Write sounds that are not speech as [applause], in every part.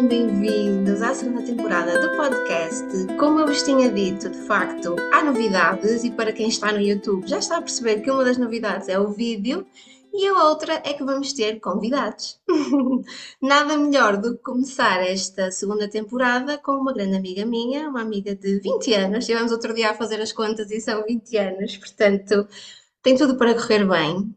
sejam bem-vindos à segunda temporada do podcast. Como eu vos tinha dito, de facto, há novidades e para quem está no YouTube já está a perceber que uma das novidades é o vídeo e a outra é que vamos ter convidados. [laughs] Nada melhor do que começar esta segunda temporada com uma grande amiga minha, uma amiga de 20 anos. Estivemos outro dia a fazer as contas e são 20 anos, portanto tem tudo para correr bem.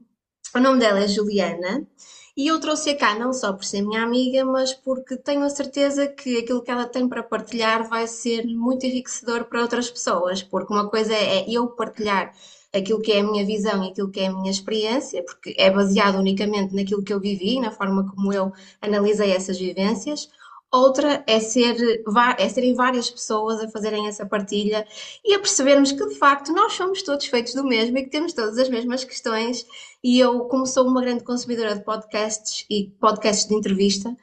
O nome dela é Juliana e eu trouxe-a cá não só por ser minha amiga, mas porque tenho a certeza que aquilo que ela tem para partilhar vai ser muito enriquecedor para outras pessoas, porque uma coisa é eu partilhar aquilo que é a minha visão e aquilo que é a minha experiência, porque é baseado unicamente naquilo que eu vivi, na forma como eu analisei essas vivências. Outra é, ser, é serem várias pessoas a fazerem essa partilha e a percebermos que, de facto, nós somos todos feitos do mesmo e que temos todas as mesmas questões. E eu, como sou uma grande consumidora de podcasts e podcasts de entrevista,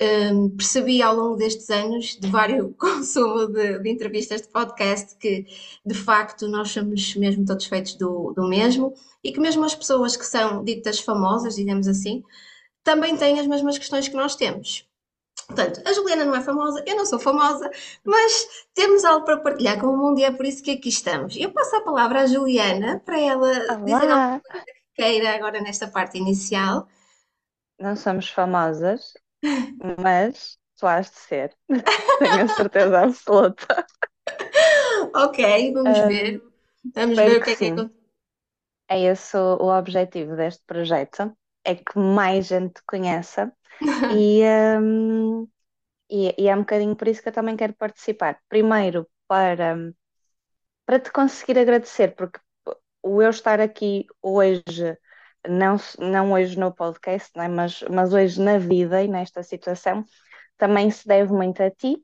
um, percebi ao longo destes anos de vários [laughs] consumo de, de, entrevistas de podcast que de facto nós somos mesmo todos feitos do, do mesmo e que mesmo as pessoas que são ditas famosas, digamos assim, também têm as mesmas questões que nós temos. Portanto, a Juliana não é famosa, eu não sou famosa, mas temos algo para partilhar com o mundo e é por isso que aqui estamos. Eu passo a palavra à Juliana para ela Olá. dizer alguma coisa que queira agora nesta parte inicial. Não somos famosas, mas tu has de ser. [laughs] Tenho a certeza absoluta. ok, vamos uh, ver. Vamos ver o que, é que é. É esse o objetivo deste projeto, é que mais gente te conheça [laughs] e, um, e, e, é um bocadinho por isso que eu também quero participar. Primeiro, para, para te conseguir agradecer, porque o eu estar aqui hoje não, não hoje no podcast, né, mas, mas hoje na vida e nesta situação, também se deve muito a ti.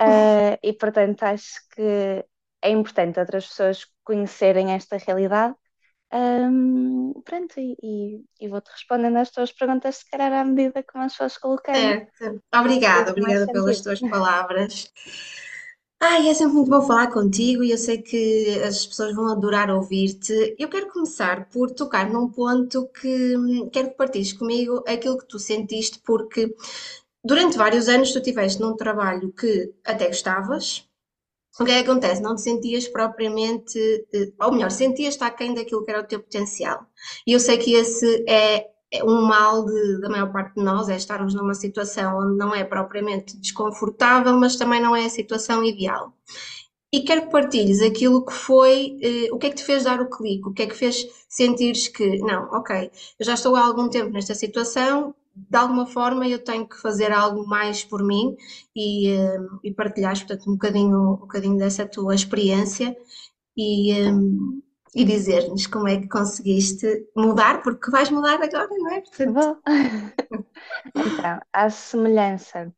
Uh, [laughs] e portanto acho que é importante outras pessoas conhecerem esta realidade. Um, pronto, e, e vou-te respondendo às tuas perguntas, se calhar à medida como as pessoas colocarem. Certo. Obrigada, obrigada pelas tuas palavras. Ai, é sempre muito bom falar contigo e eu sei que as pessoas vão adorar ouvir-te. Eu quero começar por tocar num ponto que hum, quero que partilhes comigo aquilo que tu sentiste, porque durante vários anos tu estiveste num trabalho que até gostavas. O que é que acontece? Não te sentias propriamente, eh, ou melhor, sentias estar aquém daquilo que era o teu potencial. E eu sei que esse é é um mal de, da maior parte de nós é estarmos numa situação onde não é propriamente desconfortável, mas também não é a situação ideal. E quero que partilhes aquilo que foi, eh, o que é que te fez dar o clique, o que é que fez sentires que, não, ok, eu já estou há algum tempo nesta situação, de alguma forma eu tenho que fazer algo mais por mim e, eh, e partilhares, portanto, um bocadinho, um bocadinho dessa tua experiência e, eh, e dizer-nos como é que conseguiste mudar, porque vais mudar agora, não é? Portanto... [laughs] então, a semelhança,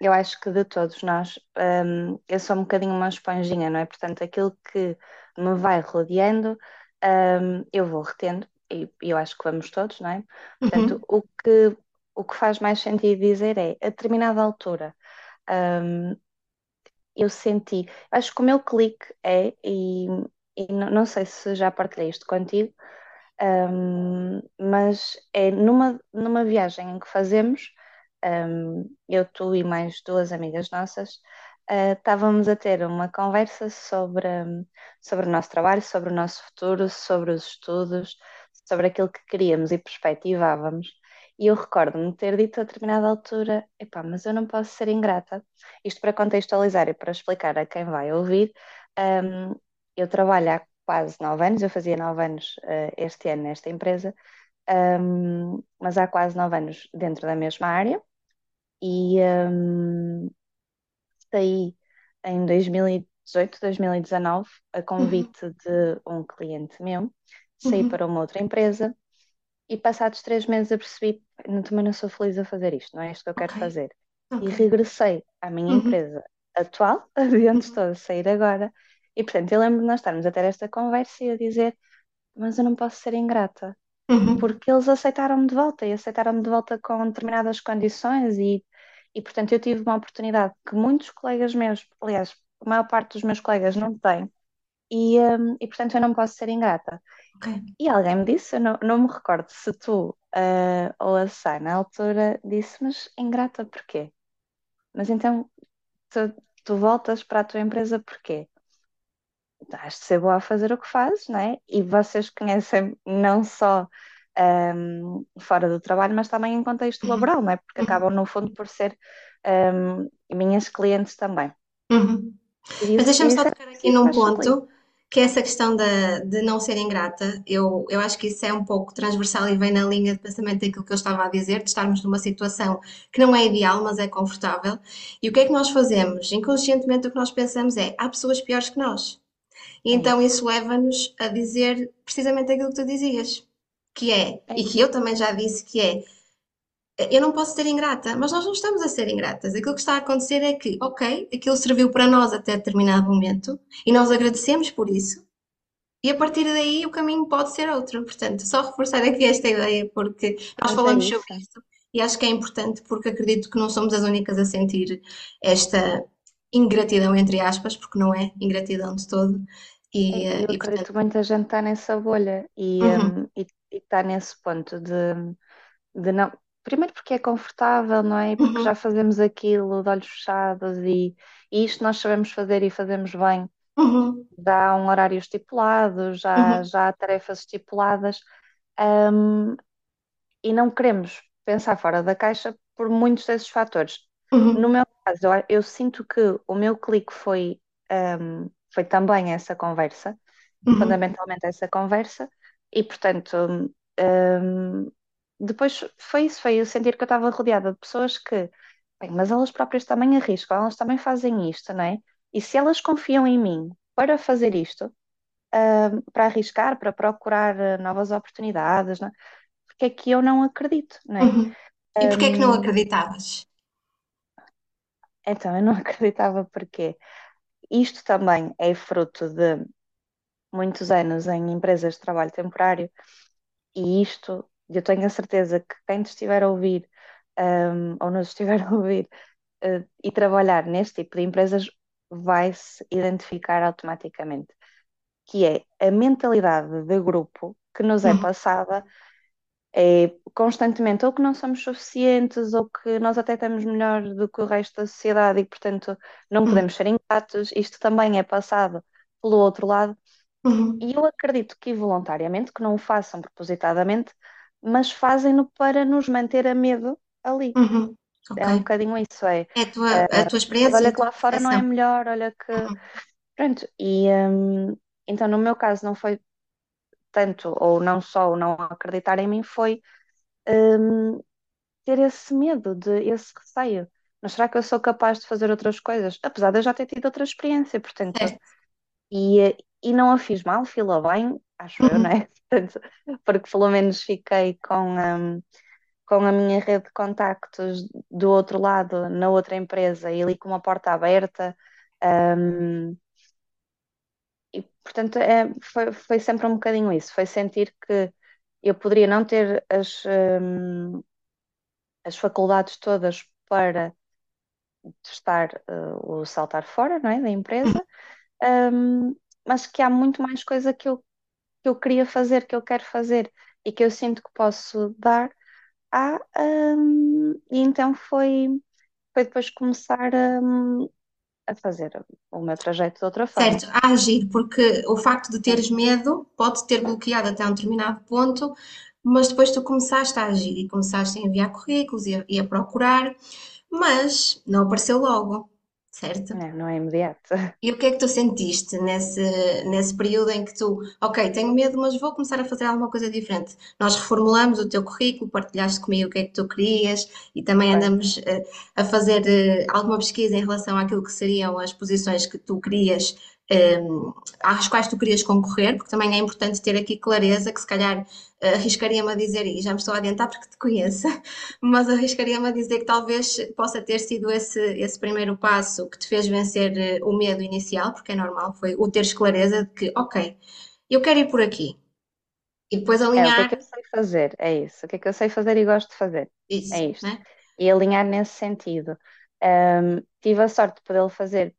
eu acho que de todos nós, um, eu sou um bocadinho uma esponjinha, não é? Portanto, aquilo que me vai rodeando, um, eu vou retendo, e eu acho que vamos todos, não é? Portanto, uhum. o, que, o que faz mais sentido dizer é, a determinada altura, um, eu senti, acho que o meu clique é, e e não, não sei se já partilhei isto contigo, um, mas é numa, numa viagem que fazemos, um, eu, tu e mais duas amigas nossas, uh, estávamos a ter uma conversa sobre, um, sobre o nosso trabalho, sobre o nosso futuro, sobre os estudos, sobre aquilo que queríamos e perspectivávamos. E eu recordo-me ter dito a determinada altura: epá, mas eu não posso ser ingrata. Isto para contextualizar e para explicar a quem vai ouvir, um, eu trabalho há quase nove anos, eu fazia nove anos uh, este ano nesta empresa, um, mas há quase nove anos dentro da mesma área e um, saí em 2018, 2019, a convite uhum. de um cliente meu, saí uhum. para uma outra empresa e passados três meses eu percebi, também não sou feliz a fazer isto, não é isto que eu quero okay. fazer. Okay. E regressei à minha uhum. empresa atual, [laughs] de onde estou a sair agora, e portanto, eu lembro de nós estarmos a ter esta conversa e a dizer: Mas eu não posso ser ingrata, uhum. porque eles aceitaram-me de volta e aceitaram-me de volta com determinadas condições, e, e portanto, eu tive uma oportunidade que muitos colegas meus, aliás, a maior parte dos meus colegas não tem, e, um, e portanto, eu não posso ser ingrata. Okay. E alguém me disse, eu não, não me recordo se tu uh, ou a Sá na altura disse, mas ingrata porquê? mas então tu, tu voltas para a tua empresa porquê? Has de ser boa a fazer o que fazes, não é? E vocês conhecem não só um, fora do trabalho, mas também em contexto Uhum. laboral, não é? Porque Uhum. acabam, no fundo, por ser um, minhas clientes também. Uhum. Mas deixa-me só é tocar aqui num ponto, que é essa questão da, de não ser ingrata. Eu, eu acho que isso é um pouco transversal e vem na linha de pensamento daquilo que eu estava a dizer, de estarmos numa situação que não é ideal, mas é confortável. E o que é que nós fazemos? Inconscientemente o que nós pensamos é, há pessoas piores que nós. E É então isso. leva-nos a dizer precisamente aquilo que tu dizias, que é, É e que eu também já disse, que é, eu não posso ser ingrata, mas nós não estamos a ser ingratas. Aquilo que está a acontecer é que, ok, aquilo serviu para nós até determinado momento e nós agradecemos por isso. E a partir daí o caminho pode ser outro. Portanto, só reforçar aqui esta ideia, porque nós falamos sobre isso. isto e acho que é importante porque acredito que não somos as únicas a sentir esta ingratidão, entre aspas, porque não é ingratidão de todo. E, É, eh, Eu e acredito portanto, que muita gente está nessa bolha e uhum, um, está nesse ponto de, de não. Primeiro porque é confortável, não é? Porque uhum, já fazemos aquilo de olhos fechados e, e isto nós sabemos fazer e fazemos bem. uhum, Já há um horário estipulado, já, uhum, já há tarefas estipuladas, um, e não queremos pensar fora da caixa por muitos desses fatores. No uhum, meu caso, eu, eu sinto que o meu clique foi, um, foi também essa conversa uhum, fundamentalmente essa conversa, e portanto, hum, depois foi isso, foi eu sentir que eu estava rodeada de pessoas que, bem, mas elas próprias também arriscam, elas também fazem isto, não é? E se elas confiam em mim para fazer isto, hum, para arriscar, para procurar eh, novas oportunidades, não é? porque é que eu não acredito, não é? uhum. E porquê é que não acreditavas? então, eu não [laughs] acreditava porque isto também é fruto de muitos anos em empresas de trabalho temporário E isto, eu tenho a certeza que quem te estiver a ouvir, um, ou nos estiver a ouvir, uh, e trabalhar neste tipo de empresas, vai se identificar automaticamente, que é a mentalidade de grupo que nos é Uhum, passada é constantemente ou que não somos suficientes ou que nós até estamos melhor do que o resto da sociedade e, portanto, não uhum, podemos ser ingratos. Isto também é passado pelo outro lado. Uhum, e eu acredito que involuntariamente, que não o façam propositadamente, mas fazem-no para nos manter a medo ali. uhum. Ok. É um bocadinho isso, é. É a tua, eh, a tua mas experiência, olha que tua lá fora não é melhor, olha que. Uhum, Pronto, e hum, então no meu caso não foi tanto, ou não só o não acreditar em mim, foi hum, ter esse medo, de esse receio. Mas será que eu sou capaz de fazer outras coisas? Apesar de eu já ter tido outra experiência, portanto, certo. E, eh, e não a fiz mal, fila bem, acho eu, não Uhum, é? [laughs] Portanto, porque pelo menos fiquei com, hum, com a minha rede de contactos do outro lado, na outra empresa, e ali com uma porta aberta. hum, e portanto, é, foi, foi sempre um bocadinho isso, foi sentir que eu poderia não ter as, hum, as faculdades todas para testar, eh, o saltar fora, não é, da uhum, empresa, hum, mas que há muito mais coisa que eu que eu queria fazer, que eu quero fazer e que eu sinto que posso dar à, hum, e então foi, foi depois começar hum, a fazer o meu trajeto de outra forma. Certo, a agir, porque o facto de teres medo pode ter bloqueado até um determinado ponto, mas depois tu começaste a agir e começaste a enviar currículos e a, e a procurar, mas não apareceu logo, certo? não, não é imediato. [laughs] E o que é que tu sentiste nesse, nesse período em que tu, ok, tenho medo, mas vou começar a fazer alguma coisa diferente? Nós reformulamos o teu currículo, partilhaste comigo o que é que tu querias e também andamos eh, a fazer eh, alguma pesquisa em relação àquilo que seriam as posições que tu querias, eh, às quais tu querias concorrer, porque também é importante ter aqui clareza, que se calhar arriscaria-me a dizer, e já me estou a adiantar porque te conheço, [laughs] mas arriscaria-me a dizer que talvez possa ter sido esse, esse primeiro passo que te fez vencer eh, o medo inicial, porque é normal, foi o ter clareza de que, ok, eu quero ir por aqui. E depois É, o que é que alinhar eu sei fazer? É isso. O que é que eu sei fazer e gosto de fazer? É isso, isto. né? E alinhar nesse sentido. Hum, tive a sorte de poder fazer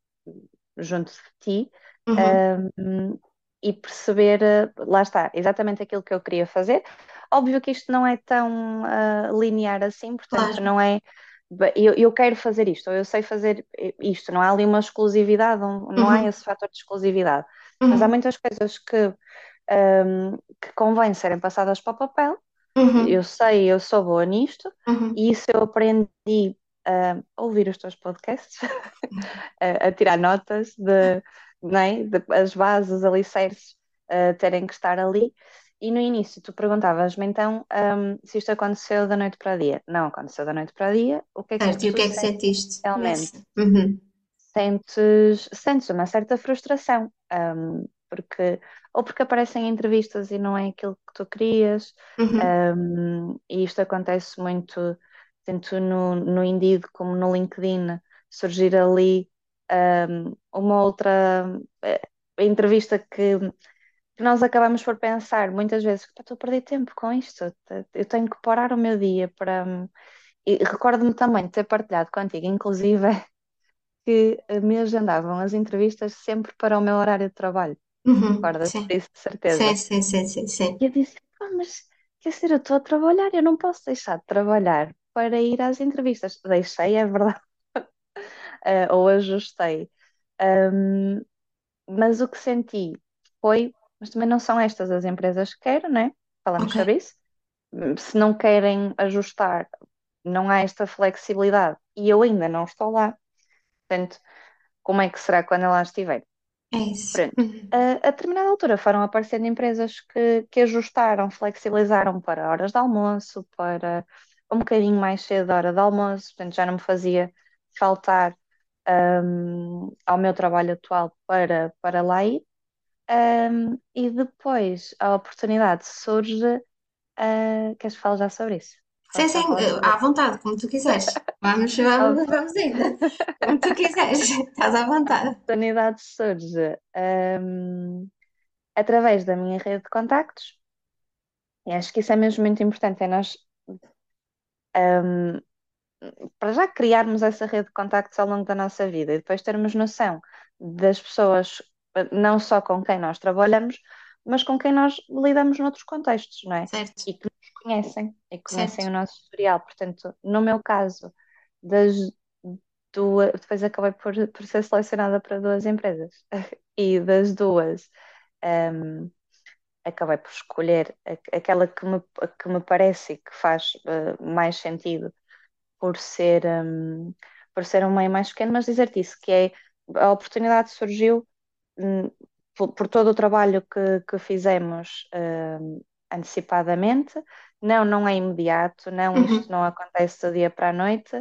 junto de ti, Uhum, hum, e perceber, eh, lá está, exatamente aquilo que eu queria fazer. Óbvio que isto não é tão ah, linear assim, portanto, claro. não é. eu, eu quero fazer isto, ou eu sei fazer isto, não há ali uma exclusividade, não, não há Uhum, esse fator de exclusividade. Mas há uhum, muitas coisas que, um, que convém serem passadas para o papel. uhum, Eu sei, eu sou boa nisto, uhum. e isso eu aprendi a ouvir os teus podcasts, [laughs] a, a tirar notas de, é? de as bases, os alicerces, uh, terem que estar ali. E no início tu perguntavas-me então um, se isto aconteceu da noite para o dia. Não aconteceu da noite para o dia. O que é que Certo, e o que é que sentiste realmente? Uhum, Sentes, sentes uma certa frustração, um, porque, ou porque aparecem entrevistas e não é aquilo que tu querias, uhum, um, e isto acontece muito, tanto no, no Indeed como no LinkedIn, surgir ali um, uma outra eh, entrevista que que nós acabamos por pensar muitas vezes que estou a perder tempo com isto, eu tenho que parar o meu dia para. E recordo-me também de ter partilhado contigo, inclusive, [laughs] que me agendavam as entrevistas sempre para o meu horário de trabalho. uhum, Recordas sim, disso, de sim, certeza. sim, sim, sim, sim. E eu disse, "Pá, mas quer dizer, eu estou a trabalhar, eu não posso deixar de trabalhar para ir às entrevistas. Deixei, é verdade, eh, ou ajustei. Um, mas o que senti foi, mas também não são estas as empresas que quero, né? Falamos Ok, sobre isso. Se não querem ajustar, não há esta flexibilidade e eu ainda não estou lá. Portanto, como é que será quando eu lá estiver? é isso. Uhum, A, a determinada altura foram aparecendo empresas que, que ajustaram, flexibilizaram para horas de almoço, para um bocadinho mais cedo da hora de almoço, portanto já não me fazia faltar hum, ao meu trabalho atual para, para lá ir. Hum, e depois a oportunidade surge. Uh, queres falar já sobre isso? Sim, sim, à vontade, como tu quiseres. Vamos, A vamos, vamos indo. Como tu quiseres, estás à vontade. oportunidade surge hum, através da minha rede de contactos, e acho que isso é mesmo muito importante, é nós, hum, para já criarmos essa rede de contactos ao longo da nossa vida e depois termos noção das pessoas, eh, não só com quem nós trabalhamos, mas com quem nós lidamos noutros contextos, não é? Certo, E que nos conhecem, e que conhecem certo. o nosso historial. Portanto, no meu caso, das duas, depois acabei por, por ser selecionada para duas empresas, [laughs] e das duas. hum, acabei por escolher aquela que me, que me parece e que faz eh, mais sentido por ser, hum, por ser um meio mais pequeno, mas dizer-te isso, que é a oportunidade surgiu hum, por, por todo o trabalho que, que fizemos hum, antecipadamente. Não, não é imediato, não, isto Uhum. não acontece do dia para a noite,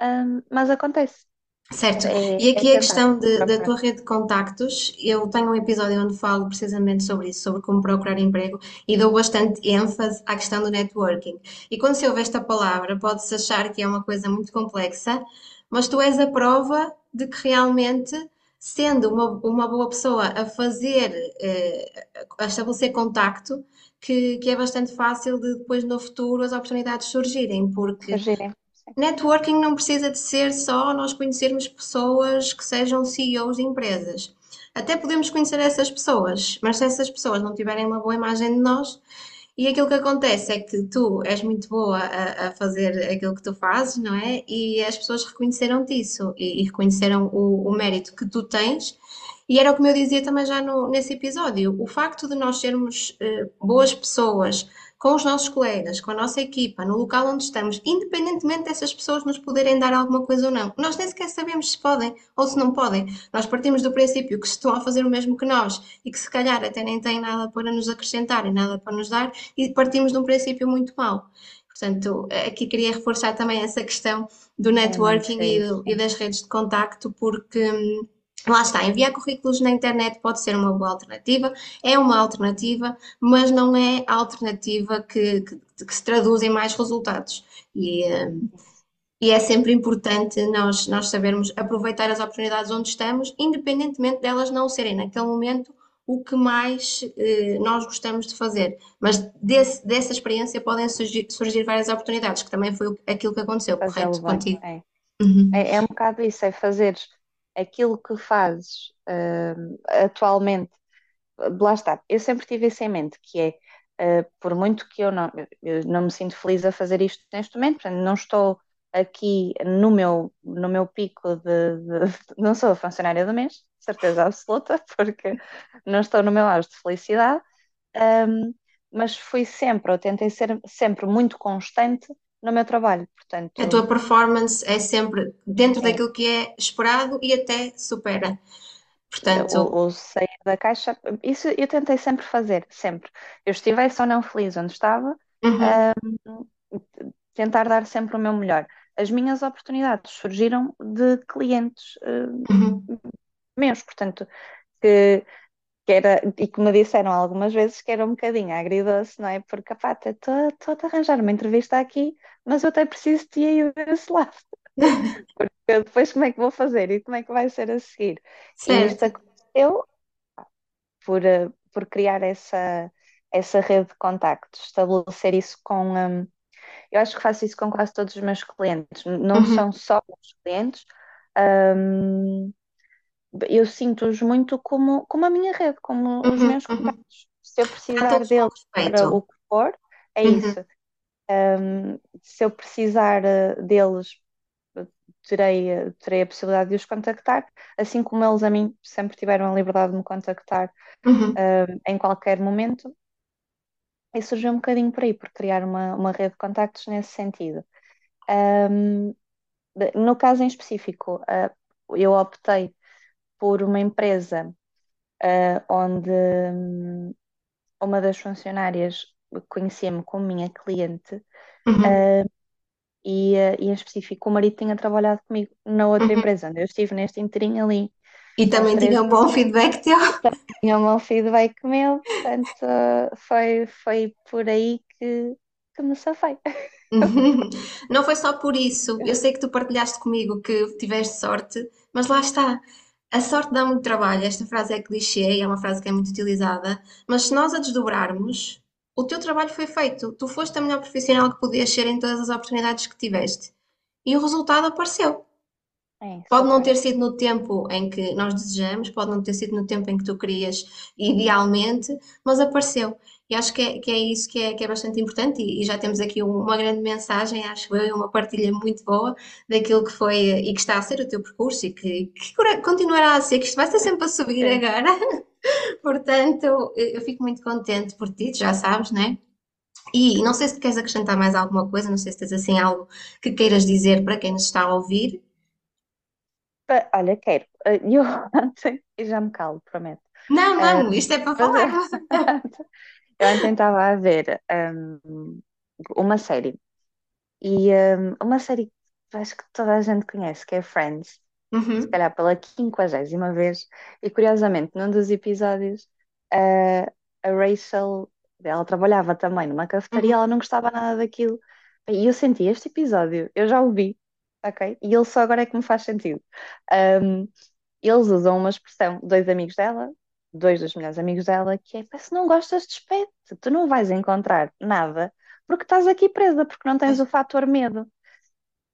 hum, mas acontece. Certo. É, E é aqui a tentar questão de- da tua rede de contactos, eu tenho um episódio onde falo precisamente sobre isso, sobre como procurar emprego, e dou bastante ênfase à questão do networking. E quando se ouve esta palavra, pode-se achar que é uma coisa muito complexa, mas tu és a prova de que realmente, sendo uma, uma boa pessoa a fazer, eh, a estabelecer contacto, que, que é bastante fácil de depois no futuro as oportunidades surgirem, porque Surgirem. Networking não precisa de ser só nós conhecermos pessoas que sejam CEOs de empresas. Até podemos conhecer essas pessoas, mas se essas pessoas não tiverem uma boa imagem de nós, e aquilo que acontece é que tu és muito boa a, a fazer aquilo que tu fazes, não é? E as pessoas reconheceram-te isso e, e reconheceram o, o mérito que tu tens. E era o que eu dizia também já no- nesse episódio. O facto de nós sermos eh, boas pessoas com os nossos colegas, com a nossa equipa, no local onde estamos, independentemente dessas pessoas nos poderem dar alguma coisa ou não. Nós nem sequer sabemos se podem ou se não podem. Nós partimos do princípio que estão a fazer o mesmo que nós e que se calhar até nem têm nada para nos acrescentar e nada para nos dar e partimos de um princípio muito mau. Portanto, aqui queria reforçar também essa questão do é networking e, isso. e das redes de contacto, porque hum, Lá está, enviar currículos na internet pode ser uma boa alternativa, é uma alternativa, mas não é a alternativa que, que, que se traduz em mais resultados. E, eh, e é sempre importante nós, nós sabermos aproveitar as oportunidades onde estamos, independentemente delas não serem naquele momento o que mais eh, nós gostamos de fazer. Mas desse, dessa experiência podem surgir, surgir várias oportunidades, que também foi aquilo que aconteceu, correto? Contigo. É. Uhum. É, é um bocado isso, é fazer aquilo que fazes hum, atualmente. Lá está, eu sempre tive isso em mente, que é, uh, por muito que eu não, eu não me sinto feliz a fazer isto neste momento, portanto, não estou aqui no meu, no meu pico de, de- Não sou a funcionária do mês, certeza absoluta, [laughs] porque não estou no meu auge de felicidade, um, mas fui sempre, eu tentei ser sempre muito constante no meu trabalho, A tua portanto, performance é sempre dentro sim, daquilo que é esperado e até supera. Portanto, o, o sair da caixa, isso eu tentei sempre fazer, sempre. Eu estivesse ou não feliz onde estava, uhum, um, tentar dar sempre o meu melhor. As minhas oportunidades surgiram de clientes uh, uhum, meus, portanto, que, que era, e que me disseram algumas vezes que era um bocadinho agridoce, não é? Porque, pá, estou a arranjar uma entrevista aqui, mas eu até preciso de aí desse lado. [laughs] Porque depois como é que vou fazer e como é que vai ser a seguir? E isto certo. aconteceu por, uh, por criar essa, essa rede de contactos, estabelecer isso com. Um, eu acho que faço isso com quase todos os meus clientes, não Uhum, são só os clientes. um, eu sinto-os muito como, como a minha rede, como os uhum, meus uhum. contactos. Se eu precisar Tratas com deles para o que for, é Uhum, isso. Um, se eu precisar uh, deles, terei, uh, terei a possibilidade de os contactar, assim como eles a mim sempre tiveram a liberdade de me contactar uhum. um, em qualquer momento. E surgiu um bocadinho por aí, por criar uma, uma rede de contactos nesse sentido. Um, no caso em específico, uh, eu optei por uma empresa uh, onde hum, uma das funcionárias conhecia-me como minha cliente Uhum, uh, e, uh, e em específico o marido tinha trabalhado comigo na outra uhum. empresa, onde eu estive neste inteirinho ali E também três tinha um bom feedback teu. tinha um bom feedback meu, portanto foi, foi por aí que, que me safei. Uhum. Não foi só por isso. Eu sei que tu partilhaste comigo que tiveste sorte, mas lá está. A sorte dá muito trabalho. Esta frase é clichê e é uma frase que é muito utilizada, mas se nós a desdobrarmos, o teu trabalho foi feito. Tu foste a melhor profissional que podias ser em todas as oportunidades que tiveste. E o resultado apareceu. É Pode não ter sido no tempo em que nós desejamos, pode não ter sido no tempo em que tu querias, idealmente, mas apareceu. E acho que é, que é isso que é, que é bastante importante. E, e já temos aqui um- uma grande mensagem, acho eu, e uma partilha muito boa daquilo que foi e que está a ser o teu percurso e que, que continuará a ser, que isto vai ser sempre a subir Sim. agora. [laughs] Portanto, eu fico muito contente por ti, já sabes, né? E não sei se queres acrescentar mais alguma coisa, não sei se tens assim algo que queiras dizer para quem nos está a ouvir. Olha, quero. Uh, Eu [laughs] ontem, e já me calo, prometo. Não, não, isto é para mas falarmos. [laughs] eu ontem estava a ver um, uma série. E um, uma série que acho que toda a gente conhece, que é Friends, se Uhum, calhar pela quinquagésima vez. E curiosamente, num dos episódios, uh, a Rachel, ela trabalhava também numa cafetaria, uhum, ela não gostava nada daquilo. E eu senti este episódio, eu já o vi, ok? E ele só agora é que me faz sentido. Um, eles usam uma expressão, dois amigos dela, dois dos melhores amigos dela, que é: "Pá, se não gostas, despede, tu não vais encontrar nada porque estás aqui presa, porque não tens o fator medo.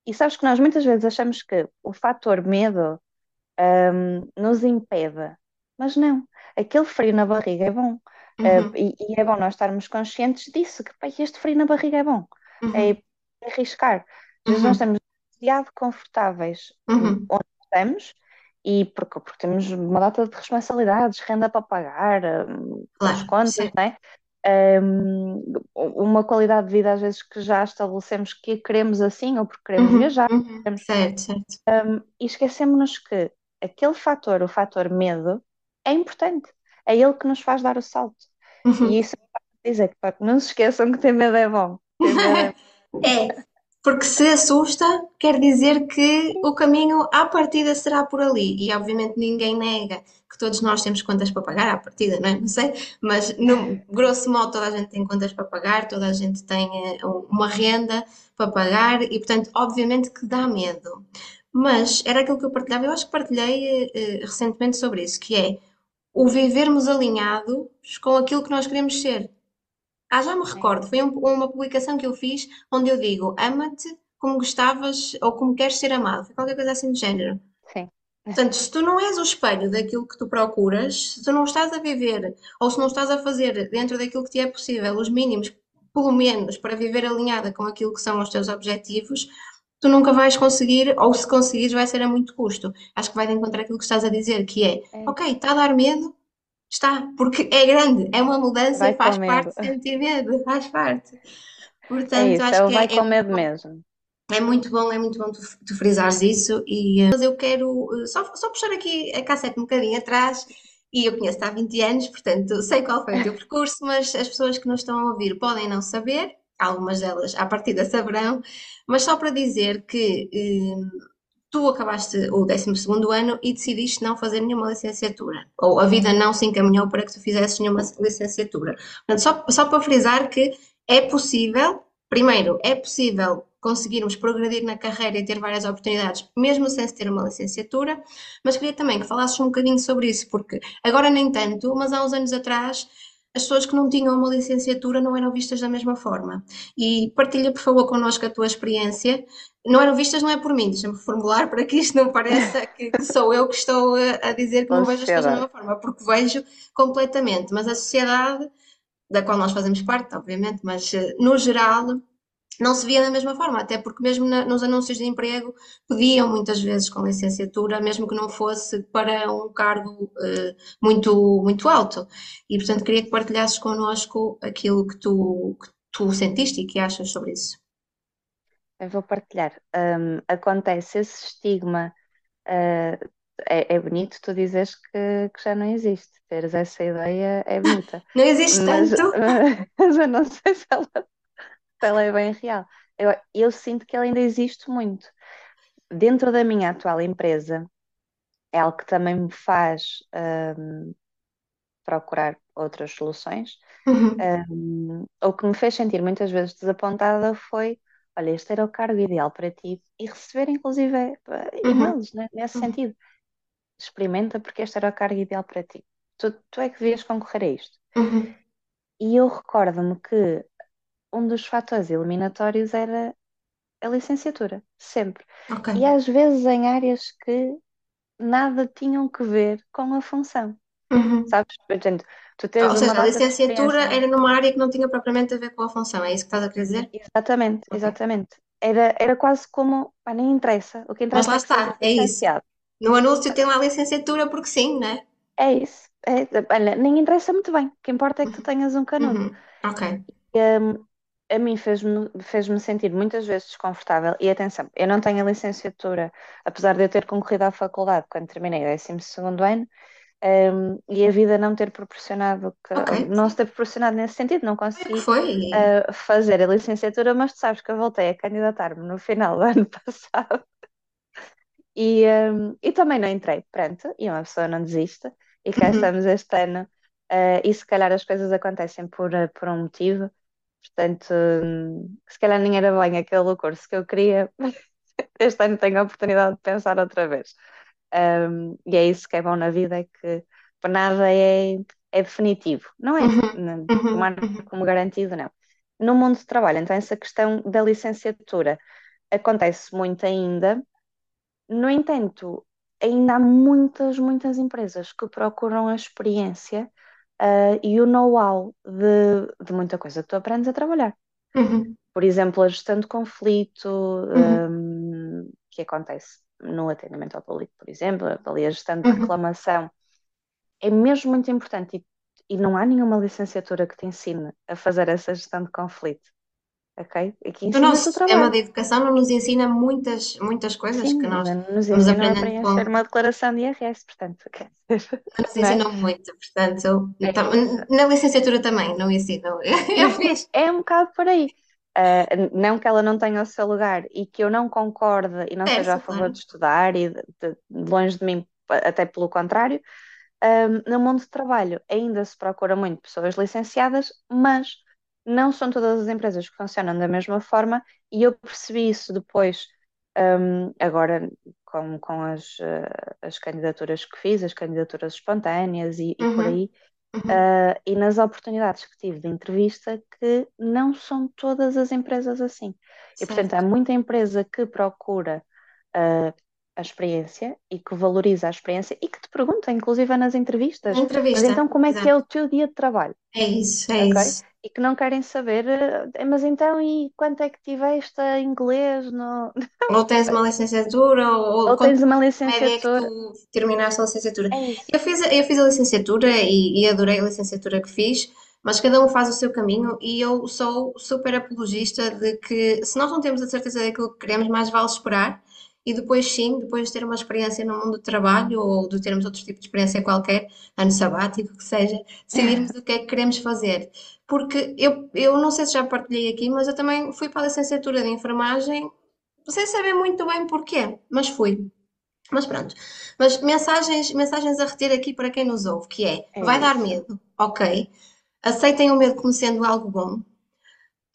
E sabes que nós muitas vezes achamos que o fator medo, hum, nos impede, mas não, aquele frio na barriga é bom. Uh, uhum, e, e é bom nós estarmos conscientes disso, que este frio na barriga é bom, uhum, é arriscar. Vezes nós uhum, estamos demasiado confortáveis uhum, onde estamos e porque, porque temos uma data de responsabilidades, renda para pagar, hum, as claro, contas, sim, não é? Hum, uma qualidade de vida às vezes que já estabelecemos que queremos assim ou porque queremos uhum, viajar, uhum, queremos- certo, certo, e esquecemos-nos que aquele fator, o fator medo, é importante. É ele que nos faz dar o salto. uhum. E isso é dizer que não se esqueçam que ter medo é bom. Medo é [laughs] É, porque se assusta, quer dizer que o caminho à partida será por ali. E obviamente ninguém nega que todos nós temos contas para pagar à partida, não é? Não sei, mas no grosso modo toda a gente tem contas para pagar, toda a gente tem eh, uma renda para pagar e portanto, obviamente que dá medo. Mas era aquilo que eu partilhava, eu acho que partilhei eh, eh, recentemente sobre isso, que é o vivermos alinhados com aquilo que nós queremos ser. Ah, já me É, recordo, foi um- uma publicação que eu fiz onde eu digo: ama-te como gostavas ou como queres ser amado. Foi qualquer coisa assim do género. sim. Portanto, se tu não és o espelho daquilo que tu procuras, se tu não estás a viver ou se não estás a fazer dentro daquilo que te é possível os mínimos, pelo menos para viver alinhada com aquilo que são os teus objetivos, tu nunca vais conseguir, ou se conseguires, vai ser a muito custo. Acho que vai de encontrar aquilo que estás a dizer, que é, É, ok, está a dar medo, está, porque é grande, é uma mudança vai e faz parte de sentir medo, [laughs] faz parte. É Portanto, isso, acho é que vai é, é com muito medo bom. mesmo. É muito bom, é muito bom tu, tu frisares isso. E, eh, mas eu quero eh, só, só puxar aqui a cassete um bocadinho atrás. E eu conheço-te há 20 anos, portanto sei qual foi o teu [laughs] percurso, mas as pessoas que nos estão a ouvir podem não saber, algumas delas à partida saberão, mas só para dizer que eh, tu acabaste o décimo segundo ano e decidiste não fazer nenhuma licenciatura, ou a vida não se encaminhou para que tu fizesses nenhuma licenciatura. Portanto, só, só para frisar que é possível, primeiro, é possível conseguirmos progredir na carreira e ter várias oportunidades, mesmo sem se ter uma licenciatura, mas queria também que falasses um bocadinho sobre isso, porque agora nem tanto, mas há uns anos atrás as pessoas que não tinham uma licenciatura não eram vistas da mesma forma. E partilha, por favor, connosco a tua experiência. Não eram vistas, não é por mim, deixa-me formular para que isto não pareça que, sou eu que estou a, a dizer que não vejo as coisas da mesma forma, porque vejo completamente, mas a sociedade, da qual nós fazemos parte, obviamente, mas eh, no geral não se via da mesma forma, até porque mesmo na- nos anúncios de emprego pediam muitas vezes com licenciatura, mesmo que não fosse para um cargo eh, muito, muito alto. E portanto queria que partilhasses connosco aquilo que tu, que tu sentiste e que achas sobre isso. Eu vou partilhar. Hum, acontece esse estigma. uh, é, é bonito tu dizes que, que já não existe. Teres essa ideia é bonita. [laughs] Não existe Mas, tanto? [laughs] mas eu não sei se ela, ela é bem real. Eu, eu sinto que ela ainda existe muito. Dentro da minha atual empresa, é algo que também me faz hum, procurar outras soluções. Uhum, Um, o que me fez sentir muitas vezes desapontada foi: olha, este era o cargo ideal para ti, e receber inclusive eh, uhum, e-mails, né, nesse uhum, sentido. Experimenta porque este era o cargo ideal para ti. Tu, tu é que devias concorrer a isto. uhum. E eu recordo-me que um dos fatores eliminatórios era a licenciatura, sempre. Ok. E às vezes em áreas que nada tinham que ver com a função, Uhum. sabes? Portanto, tu Ou tens uma seja, a licenciatura era numa área que não tinha propriamente a ver com a função, é isso que estás a querer dizer? Exatamente, Ok. exatamente. Era, era quase como, pá, nem interessa. O que Mas interessa lá é que sejas está, é isso. No anúncio tem lá a licenciatura porque sim, né? É isso. É, olha, nem interessa muito bem. O que importa é que tu Uhum, tenhas um canudo. uhum. Ok. Um, a mim fez-me fez-me sentir muitas vezes desconfortável. E atenção, eu não tenho a licenciatura, apesar de eu ter concorrido à faculdade quando terminei o 12º ano, um, e a vida não ter proporcionado, que, Ok. não se ter proporcionado nesse sentido, não que consegui uh, fazer a licenciatura, mas tu sabes que eu voltei a candidatar-me no final do [laughs] ano passado e, um, e também não entrei, pronto, e uma pessoa não desiste, e cá Uhum. estamos este ano, uh, e se calhar as coisas acontecem por, uh, por um motivo, portanto, se calhar nem era bem aquele curso que eu queria, este ano tenho a oportunidade de pensar outra vez. Um, e é isso que é bom na vida, é que por nada é, é definitivo, não é? Uhum. Não- Uhum. Tomar Uhum. como garantido, não. No mundo de trabalho, então, essa questão da licenciatura acontece muito ainda, no entanto, ainda há muitas, muitas empresas que procuram a experiência, ah, e o know-how de, de muita coisa que tu aprendes a trabalhar. Uhum. Por exemplo, a gestão de conflito, Uhum. hum, que acontece no atendimento ao público, por exemplo, ali a gestão de Uhum. reclamação, é mesmo muito importante e, e não há nenhuma licenciatura que te ensine a fazer essa gestão de conflito, ok? Que O nosso sistema de educação não nos ensina muitas, muitas coisas Sim, que nós nos vamos aprendendo com, uma declaração de IRS, portanto, dizer, não nos [laughs] não é? ensinam muito, portanto, É tam- na licenciatura também não ensinam. [laughs] É um bocado por aí. Ah, não que ela não tenha o seu lugar e que eu não concorde e não seja a favor claro. de estudar e de, de- longe de mim, até pelo contrário, ah, no mundo de trabalho ainda se procura muito pessoas licenciadas, mas não são todas as empresas que funcionam da mesma forma e eu percebi isso depois, ah, agora com, com as, ah, as candidaturas que fiz, as candidaturas espontâneas e, e por Uhum. aí. Uhum. Uh, e nas oportunidades que tive de entrevista, que não são todas as empresas assim. E, portanto, há Certo. muita empresa que procura uh, a experiência e que valoriza a experiência e que te pergunta, inclusive nas entrevistas, mas Entrevista, então como é que é o teu dia de trabalho, É isso, é ok? isso. E que não querem saber, eh, mas então e quanto é que tiveste em inglês no... [laughs] Ou tens uma licenciatura, ou, ou tens uma média é que licenciatura, tu terminaste a licenciatura. é. Eu fiz, a- eu fiz a licenciatura e, e adorei a licenciatura que fiz, mas cada um faz o seu caminho e eu sou super apologista de que se nós não temos a certeza daquilo que queremos, mais vale esperar e depois sim, depois de ter uma experiência no mundo do trabalho ou de termos outro tipo de experiência qualquer, ano sabático, que seja, decidirmos o que é que queremos fazer. Porque eu, eu não sei se já partilhei aqui, mas eu também fui para a licenciatura de enfermagem sem saber muito bem porquê, mas fui. Mas pronto. Mas mensagens, mensagens a reter aqui para quem nos ouve, que é, É vai dar medo, ok. Aceitem o medo como sendo algo bom.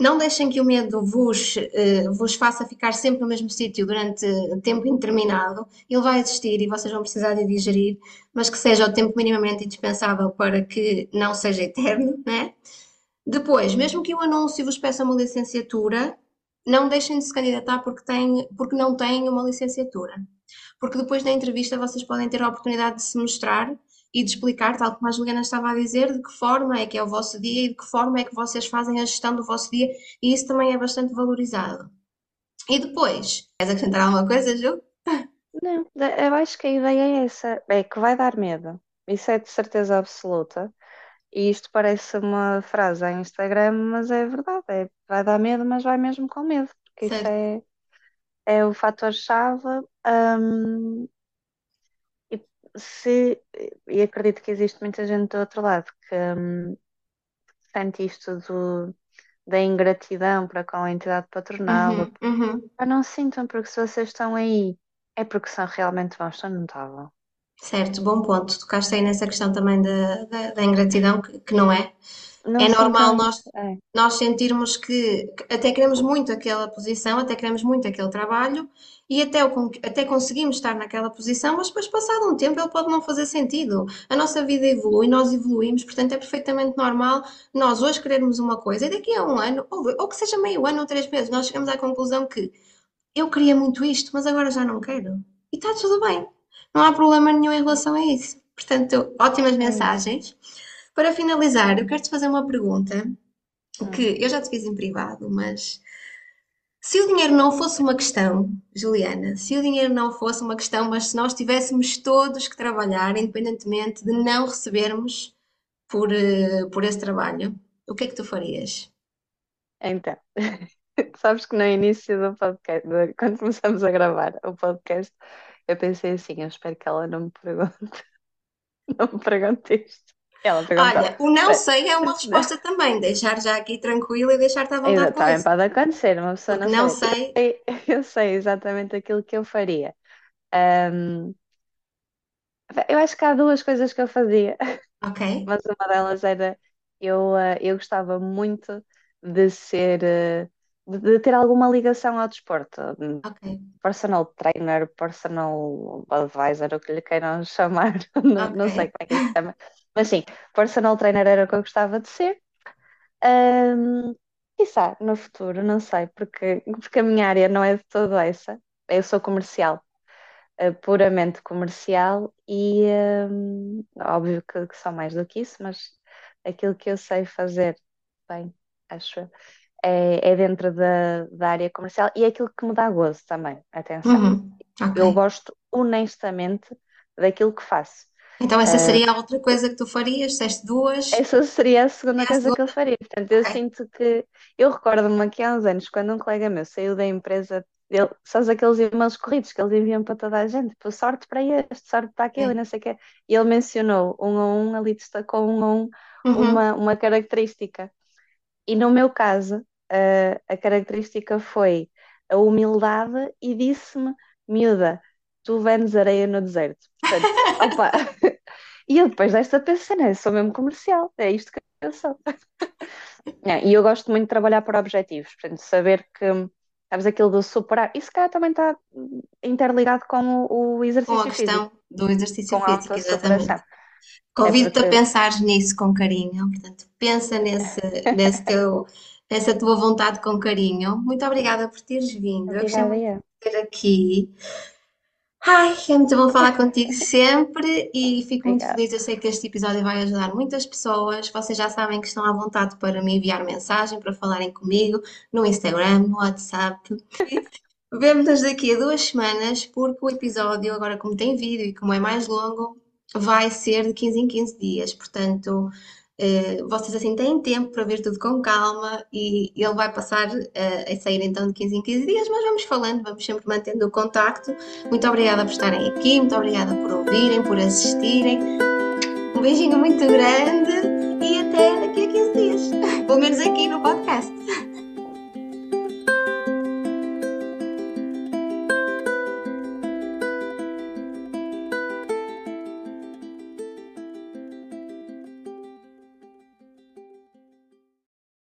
Não deixem que o medo vos, eh, vos faça ficar sempre no mesmo sítio durante tempo indeterminado. Ele vai existir e vocês vão precisar de digerir, mas que seja o tempo minimamente indispensável para que não seja eterno, né? Depois, mesmo que o anúncio vos peça uma licenciatura, não deixem de se candidatar porque, têm, porque não têm uma licenciatura. Porque depois da entrevista vocês podem ter a oportunidade de se mostrar e de explicar, tal como a Juliana estava a dizer, de que forma é que é o vosso dia e de que forma é que vocês fazem a gestão do vosso dia, e isso também é bastante valorizado. E depois, queres acrescentar alguma coisa, Ju? Não, eu acho que a ideia é essa, é que vai dar medo. Isso é de certeza absoluta. E isto parece uma frase em Instagram, mas é verdade. É, vai dar medo, mas vai mesmo com medo, porque isso Certo. é, é o fator-chave. e, se, e acredito que existe muita gente do outro lado que hum, sente isto do, da ingratidão para com a entidade patronal. Uhum, uhum. Não sintam, porque se vocês estão aí, é porque são realmente bons, senão não estavam. Certo, bom ponto. Tocaste aí nessa questão também da, da, da ingratidão, que, que não é. Não É normal nós. É. nós sentirmos que, até queremos muito aquela posição, até queremos muito aquele trabalho e até, o, até conseguimos estar naquela posição, mas depois, passado um tempo, ele pode não fazer sentido. A nossa vida evolui, nós evoluímos, portanto é perfeitamente normal nós hoje querermos uma coisa e daqui a um ano, ou, ou que seja meio ano ou três meses, nós chegamos à conclusão que eu queria muito isto, mas agora já não quero. E está tudo bem. Não há problema nenhum em relação a isso. Portanto, ótimas É mensagens. Para finalizar, eu quero te fazer uma pergunta Hum. que eu já te fiz em privado, mas se o dinheiro não fosse uma questão, Juliana, se o dinheiro não fosse uma questão, mas se nós tivéssemos todos que trabalhar, independentemente de não recebermos por, eh, por esse trabalho, o que é que tu farias? Então, [laughs] sabes que no início do podcast, quando começamos a gravar o podcast, eu pensei assim, eu espero que ela não me pergunte, [laughs] não me pergunte isto. Ela Olha, o não "Bem, sei é uma resposta também, deixar já aqui tranquila e deixar-te à vontade com também pode acontecer, uma pessoa não não sabe. sei, [laughs] Eu, sei exatamente aquilo que eu faria. Ahm, eu acho que há duas coisas que eu fazia. ok, [laughs] mas uma delas era eu, eh, eu gostava muito de ser eh, de, ter alguma ligação ao desporto. Hum, ok, Personal trainer, personal advisor, o que lhe queiram [laughs] chamar, não, não sei como é que se chama, mas sim, personal trainer era o que eu gostava de ser. Um, quiçá no futuro, não sei, porque, porque a minha área não é de todo essa. Eu sou comercial uh, puramente comercial e hum, óbvio que, que são mais do que isso, mas aquilo que eu sei fazer bem, acho eu, é, é dentro da, da área comercial e é aquilo que me dá gozo também, atenção. Uhum, Eu ok. gosto honestamente daquilo que faço. Então essa Uh, seria a outra coisa que tu farias? Disseste duas, essa seria a segunda a coisa que eu faria. Portanto, eu Ok, sinto que. Eu recordo-me aqui há uns anos, quando um colega meu saiu da empresa, ele, sabes aqueles e-mails corridos que eles enviam para toda a gente, tipo, sorte para este, sorte para aquele, ok. não sei o quê. E ele mencionou um a um, ali destacou um a um, Uhum, uma, uma característica. E no meu caso, a, a característica foi a humildade e disse-me, miúda, tu vendes areia no deserto. Portanto, [laughs] opa. E eu depois desta pensei, né, sou mesmo comercial, é isto que eu sou. É, e eu gosto muito de trabalhar por objetivos, portanto, saber que, sabes, aquilo do superar, isso cá também está interligado com o, o com a exercício físico, questão do exercício a físico, exatamente. É Convido-te a porque, pensar nisso com carinho, portanto, pensa nesse, nesse teu, nessa tua vontade com carinho. Muito obrigada por teres vindo. Obrigada, eu. de ter aqui. Ai, é muito bom falar contigo sempre e fico muito Obrigada. feliz. Eu sei que este episódio vai ajudar muitas pessoas. Vocês já sabem que estão à vontade para me enviar mensagem, para falarem comigo no Instagram, no WhatsApp. [laughs] Vemo-nos daqui a duas semanas, porque o episódio, agora como tem vídeo e como é mais longo, vai ser de 15 em 15 dias. Portanto, eh, vocês assim têm tempo para ver tudo com calma e ele vai passar eh, a sair então de 15 em 15 dias, mas vamos falando, vamos sempre mantendo o contacto. Muito obrigada por estarem aqui, muito obrigada por ouvirem, por assistirem. Um beijinho muito grande e até daqui a 15 dias, [laughs] pelo menos aqui no podcast. [laughs]